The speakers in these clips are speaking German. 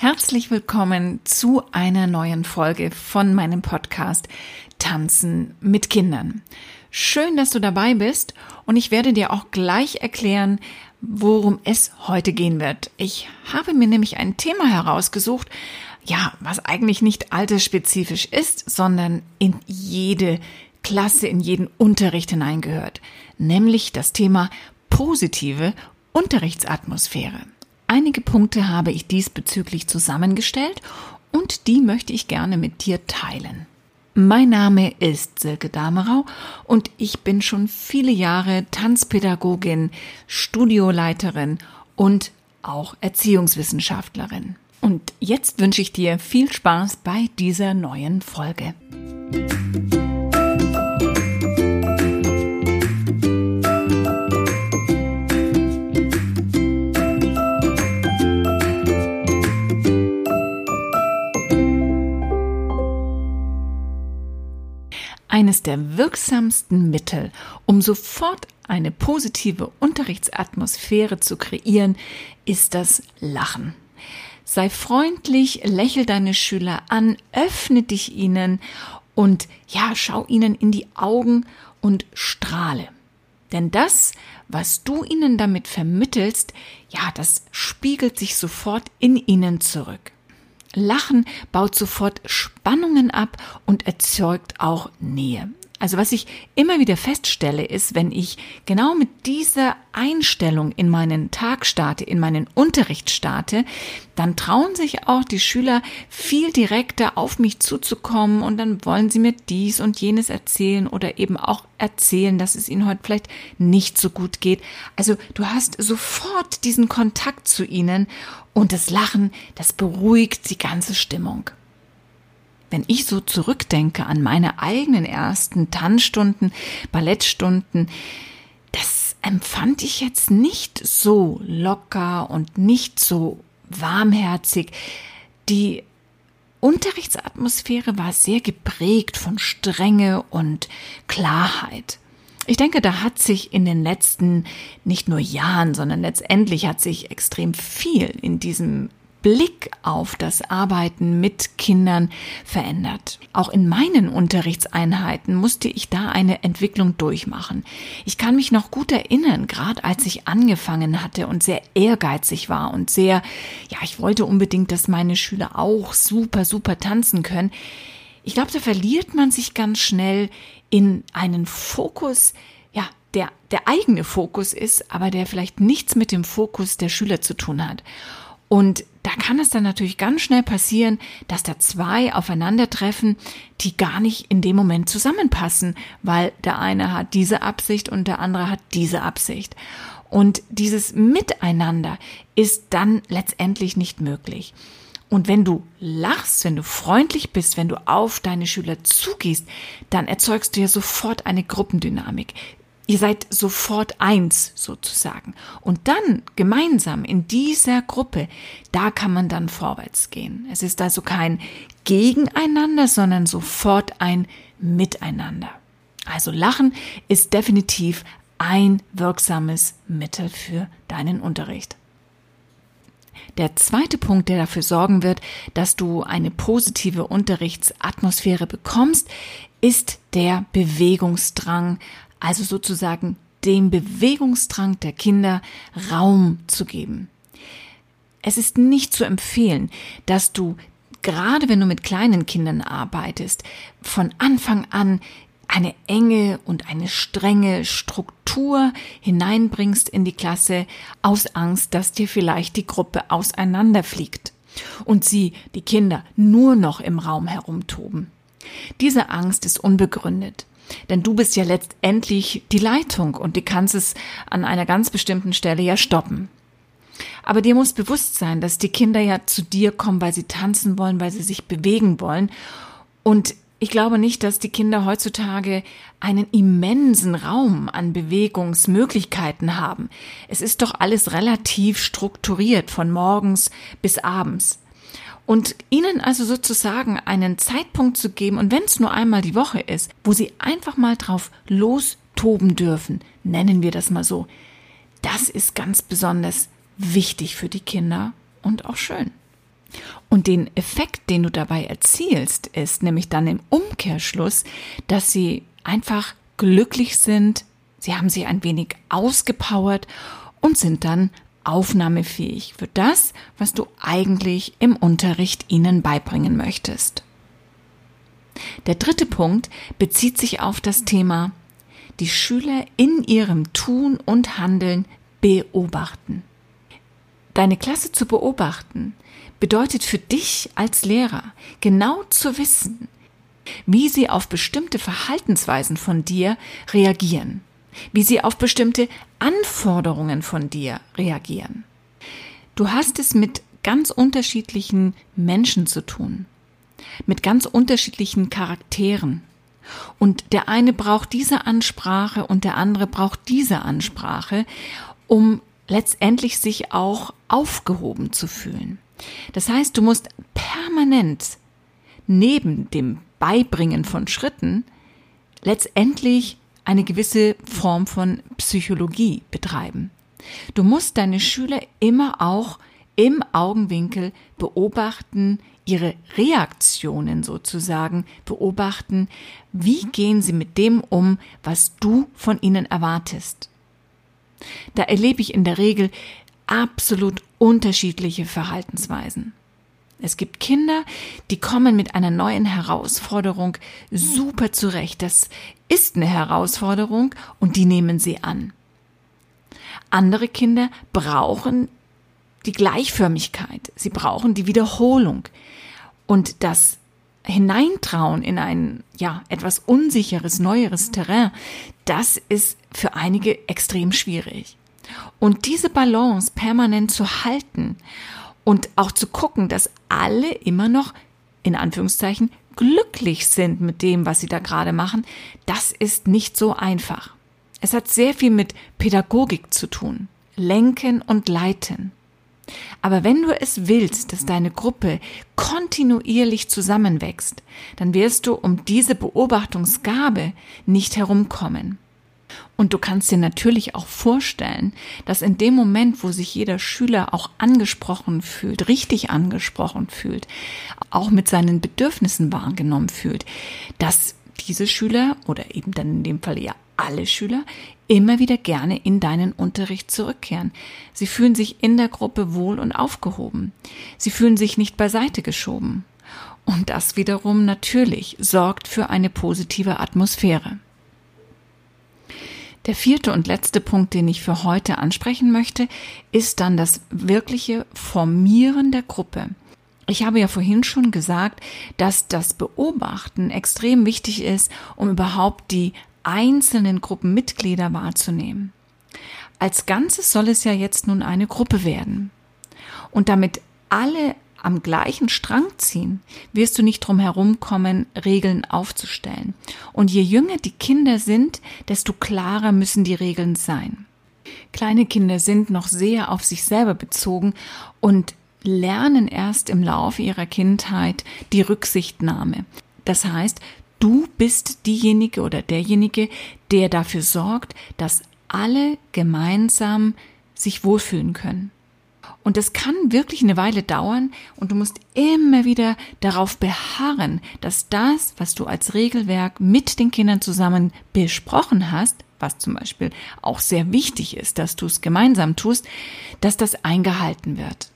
Herzlich willkommen zu einer neuen Folge von meinem Podcast Tanzen mit Kindern. Schön, dass du dabei bist und ich werde dir auch gleich erklären, worum es heute gehen wird. Ich habe mir nämlich ein Thema herausgesucht, ja, was eigentlich nicht altersspezifisch ist, sondern in jede Klasse, in jeden Unterricht hineingehört, nämlich das Thema positive Unterrichtsatmosphäre. Einige Punkte habe ich diesbezüglich zusammengestellt und die möchte ich gerne mit dir teilen. Mein Name ist Silke Damerau und ich bin schon viele Jahre Tanzpädagogin, Studioleiterin und auch Erziehungswissenschaftlerin. Und jetzt wünsche ich dir viel Spaß bei dieser neuen Folge. Eines der wirksamsten Mittel, um sofort eine positive Unterrichtsatmosphäre zu kreieren, ist das Lachen. Sei freundlich, lächel deine Schüler an, öffne dich ihnen und ja, schau ihnen in die Augen und strahle. Denn das, was du ihnen damit vermittelst, ja, das spiegelt sich sofort in ihnen zurück. Lachen baut sofort Spannungen ab und erzeugt auch Nähe. Also was ich immer wieder feststelle, ist, wenn ich genau mit dieser Einstellung in meinen Tag starte, in meinen Unterricht starte, dann trauen sich auch die Schüler viel direkter auf mich zuzukommen und dann wollen sie mir dies und jenes erzählen oder eben auch erzählen, dass es ihnen heute vielleicht nicht so gut geht. Also du hast sofort diesen Kontakt zu ihnen und das Lachen, das beruhigt die ganze Stimmung. Wenn ich so zurückdenke an meine eigenen ersten Tanzstunden, Ballettstunden, das empfand ich jetzt nicht so locker und nicht so warmherzig. Die Unterrichtsatmosphäre war sehr geprägt von Strenge und Klarheit. Ich denke, da hat sich in den letzten nicht nur Jahren, sondern letztendlich hat sich extrem viel in diesem Blick auf das Arbeiten mit Kindern verändert. Auch in meinen Unterrichtseinheiten musste ich da eine Entwicklung durchmachen. Ich kann mich noch gut erinnern, gerade als ich angefangen hatte und sehr ehrgeizig war und sehr, ja, ich wollte unbedingt, dass meine Schüler auch super, super tanzen können. Ich glaube, da verliert man sich ganz schnell in einen Fokus, ja, der der eigene Fokus ist, aber der vielleicht nichts mit dem Fokus der Schüler zu tun hat. Und da kann es dann natürlich ganz schnell passieren, dass da zwei aufeinandertreffen, die gar nicht in dem Moment zusammenpassen, weil der eine hat diese Absicht und der andere hat diese Absicht. Und dieses Miteinander ist dann letztendlich nicht möglich. Und wenn du lachst, wenn du freundlich bist, wenn du auf deine Schüler zugehst, dann erzeugst du ja sofort eine Gruppendynamik. Ihr seid sofort eins sozusagen. Und dann gemeinsam in dieser Gruppe, da kann man dann vorwärts gehen. Es ist also kein Gegeneinander, sondern sofort ein Miteinander. Also Lachen ist definitiv ein wirksames Mittel für deinen Unterricht. Der zweite Punkt, der dafür sorgen wird, dass du eine positive Unterrichtsatmosphäre bekommst, ist der Bewegungsdrang also sozusagen dem Bewegungsdrang der Kinder Raum zu geben. Es ist nicht zu empfehlen, dass du gerade wenn du mit kleinen Kindern arbeitest, von Anfang an eine enge und eine strenge Struktur hineinbringst in die Klasse aus Angst, dass dir vielleicht die Gruppe auseinanderfliegt und sie, die Kinder, nur noch im Raum herumtoben. Diese Angst ist unbegründet. Denn du bist ja letztendlich die Leitung und du kannst es an einer ganz bestimmten Stelle ja stoppen. Aber dir muss bewusst sein, dass die Kinder ja zu dir kommen, weil sie tanzen wollen, weil sie sich bewegen wollen. Und ich glaube nicht, dass die Kinder heutzutage einen immensen Raum an Bewegungsmöglichkeiten haben. Es ist doch alles relativ strukturiert von morgens bis abends. Und ihnen also sozusagen einen Zeitpunkt zu geben, und wenn es nur einmal die Woche ist, wo sie einfach mal drauf lostoben dürfen, nennen wir das mal so, das ist ganz besonders wichtig für die Kinder und auch schön. Und den Effekt, den du dabei erzielst, ist nämlich dann im Umkehrschluss, dass sie einfach glücklich sind, sie haben sich ein wenig ausgepowert und sind dann aufnahmefähig für das, was du eigentlich im Unterricht ihnen beibringen möchtest. Der dritte Punkt bezieht sich auf das Thema die Schüler in ihrem Tun und Handeln beobachten. Deine Klasse zu beobachten bedeutet für dich als Lehrer genau zu wissen, wie sie auf bestimmte Verhaltensweisen von dir reagieren, wie sie auf bestimmte Anforderungen von dir reagieren. Du hast es mit ganz unterschiedlichen Menschen zu tun, mit ganz unterschiedlichen Charakteren. Und der eine braucht diese Ansprache und der andere braucht diese Ansprache, um letztendlich sich auch aufgehoben zu fühlen. Das heißt, du musst permanent neben dem Beibringen von Schritten letztendlich eine gewisse Form von Psychologie betreiben. Du musst deine Schüler immer auch im Augenwinkel beobachten, ihre Reaktionen sozusagen beobachten, wie gehen sie mit dem um, was du von ihnen erwartest. Da erlebe ich in der Regel absolut unterschiedliche Verhaltensweisen. Es gibt Kinder, die kommen mit einer neuen Herausforderung super zurecht. Das ist eine Herausforderung und die nehmen sie an. Andere Kinder brauchen die Gleichförmigkeit. Sie brauchen die Wiederholung. Und das Hineintrauen in ein, ja, etwas unsicheres, neueres Terrain, das ist für einige extrem schwierig. Und diese Balance permanent zu halten und auch zu gucken, dass alle immer noch, in Anführungszeichen, glücklich sind mit dem, was sie da gerade machen, das ist nicht so einfach. Es hat sehr viel mit Pädagogik zu tun. Lenken und leiten. Aber wenn du es willst, dass deine Gruppe kontinuierlich zusammenwächst, dann wirst du um diese Beobachtungsgabe nicht herumkommen. Und du kannst dir natürlich auch vorstellen, dass in dem Moment, wo sich jeder Schüler auch angesprochen fühlt, richtig angesprochen fühlt, auch mit seinen Bedürfnissen wahrgenommen fühlt, dass diese Schüler oder eben dann in dem Fall ja alle Schüler immer wieder gerne in deinen Unterricht zurückkehren. Sie fühlen sich in der Gruppe wohl und aufgehoben. Sie fühlen sich nicht beiseite geschoben. Und das wiederum natürlich sorgt für eine positive Atmosphäre. Der vierte und letzte Punkt, den ich für heute ansprechen möchte, ist dann das wirkliche Formieren der Gruppe. Ich habe ja vorhin schon gesagt, dass das Beobachten extrem wichtig ist, um überhaupt die einzelnen Gruppenmitglieder wahrzunehmen. Als Ganzes soll es ja jetzt nun eine Gruppe werden. Und damit alle am gleichen Strang ziehen, wirst du nicht drum herumkommen, Regeln aufzustellen. Und je jünger die Kinder sind, desto klarer müssen die Regeln sein. Kleine Kinder sind noch sehr auf sich selber bezogen und lernen erst im Laufe ihrer Kindheit die Rücksichtnahme. Das heißt, du bist diejenige oder derjenige, der dafür sorgt, dass alle gemeinsam sich wohlfühlen können. Und das kann wirklich eine Weile dauern und du musst immer wieder darauf beharren, dass das, was du als Regelwerk mit den Kindern zusammen besprochen hast, was zum Beispiel auch sehr wichtig ist, dass du es gemeinsam tust, dass das eingehalten wird.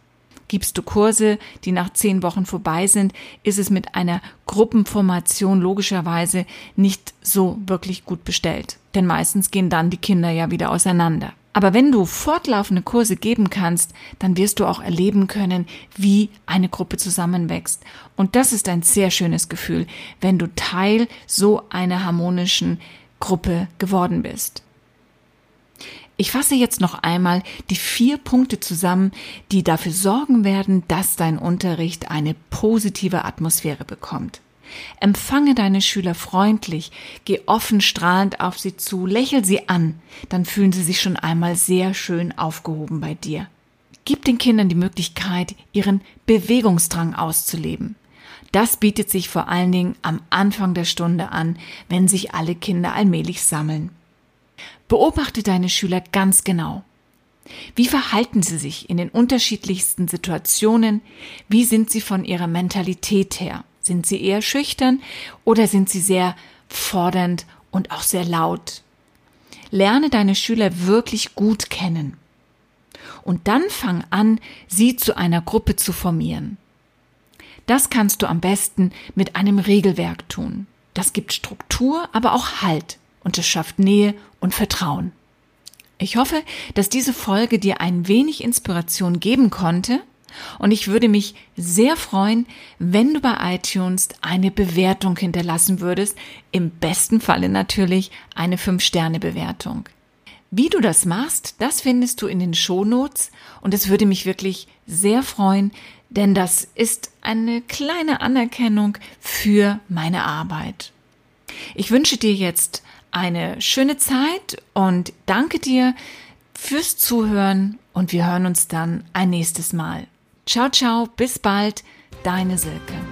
Gibst du Kurse, die nach zehn Wochen vorbei sind, ist es mit einer Gruppenformation logischerweise nicht so wirklich gut bestellt. Denn meistens gehen dann die Kinder ja wieder auseinander. Aber wenn du fortlaufende Kurse geben kannst, dann wirst du auch erleben können, wie eine Gruppe zusammenwächst. Und das ist ein sehr schönes Gefühl, wenn du Teil so einer harmonischen Gruppe geworden bist. Ich fasse jetzt noch einmal die vier Punkte zusammen, die dafür sorgen werden, dass dein Unterricht eine positive Atmosphäre bekommt. Empfange deine Schüler freundlich, geh offen strahlend auf sie zu, lächel sie an, dann fühlen sie sich schon einmal sehr schön aufgehoben bei dir. Gib den Kindern die Möglichkeit, ihren Bewegungsdrang auszuleben. Das bietet sich vor allen Dingen am Anfang der Stunde an, wenn sich alle Kinder allmählich sammeln. Beobachte deine Schüler ganz genau. Wie verhalten sie sich in den unterschiedlichsten Situationen? Wie sind sie von ihrer Mentalität her? Sind sie eher schüchtern oder sind sie sehr fordernd und auch sehr laut? Lerne deine Schüler wirklich gut kennen. Und dann fang an, sie zu einer Gruppe zu formieren. Das kannst du am besten mit einem Regelwerk tun. Das gibt Struktur, aber auch Halt und es schafft Nähe und Vertrauen. Ich hoffe, dass diese Folge dir ein wenig Inspiration geben konnte und ich würde mich sehr freuen, wenn du bei iTunes eine Bewertung hinterlassen würdest, im besten Falle natürlich eine 5-Sterne-Bewertung. Wie du das machst, das findest du in den Shownotes und es würde mich wirklich sehr freuen, denn das ist eine kleine Anerkennung für meine Arbeit. Ich wünsche dir jetzt eine schöne Zeit und danke dir fürs Zuhören und wir hören uns dann ein nächstes Mal. Ciao, ciao, bis bald, deine Silke.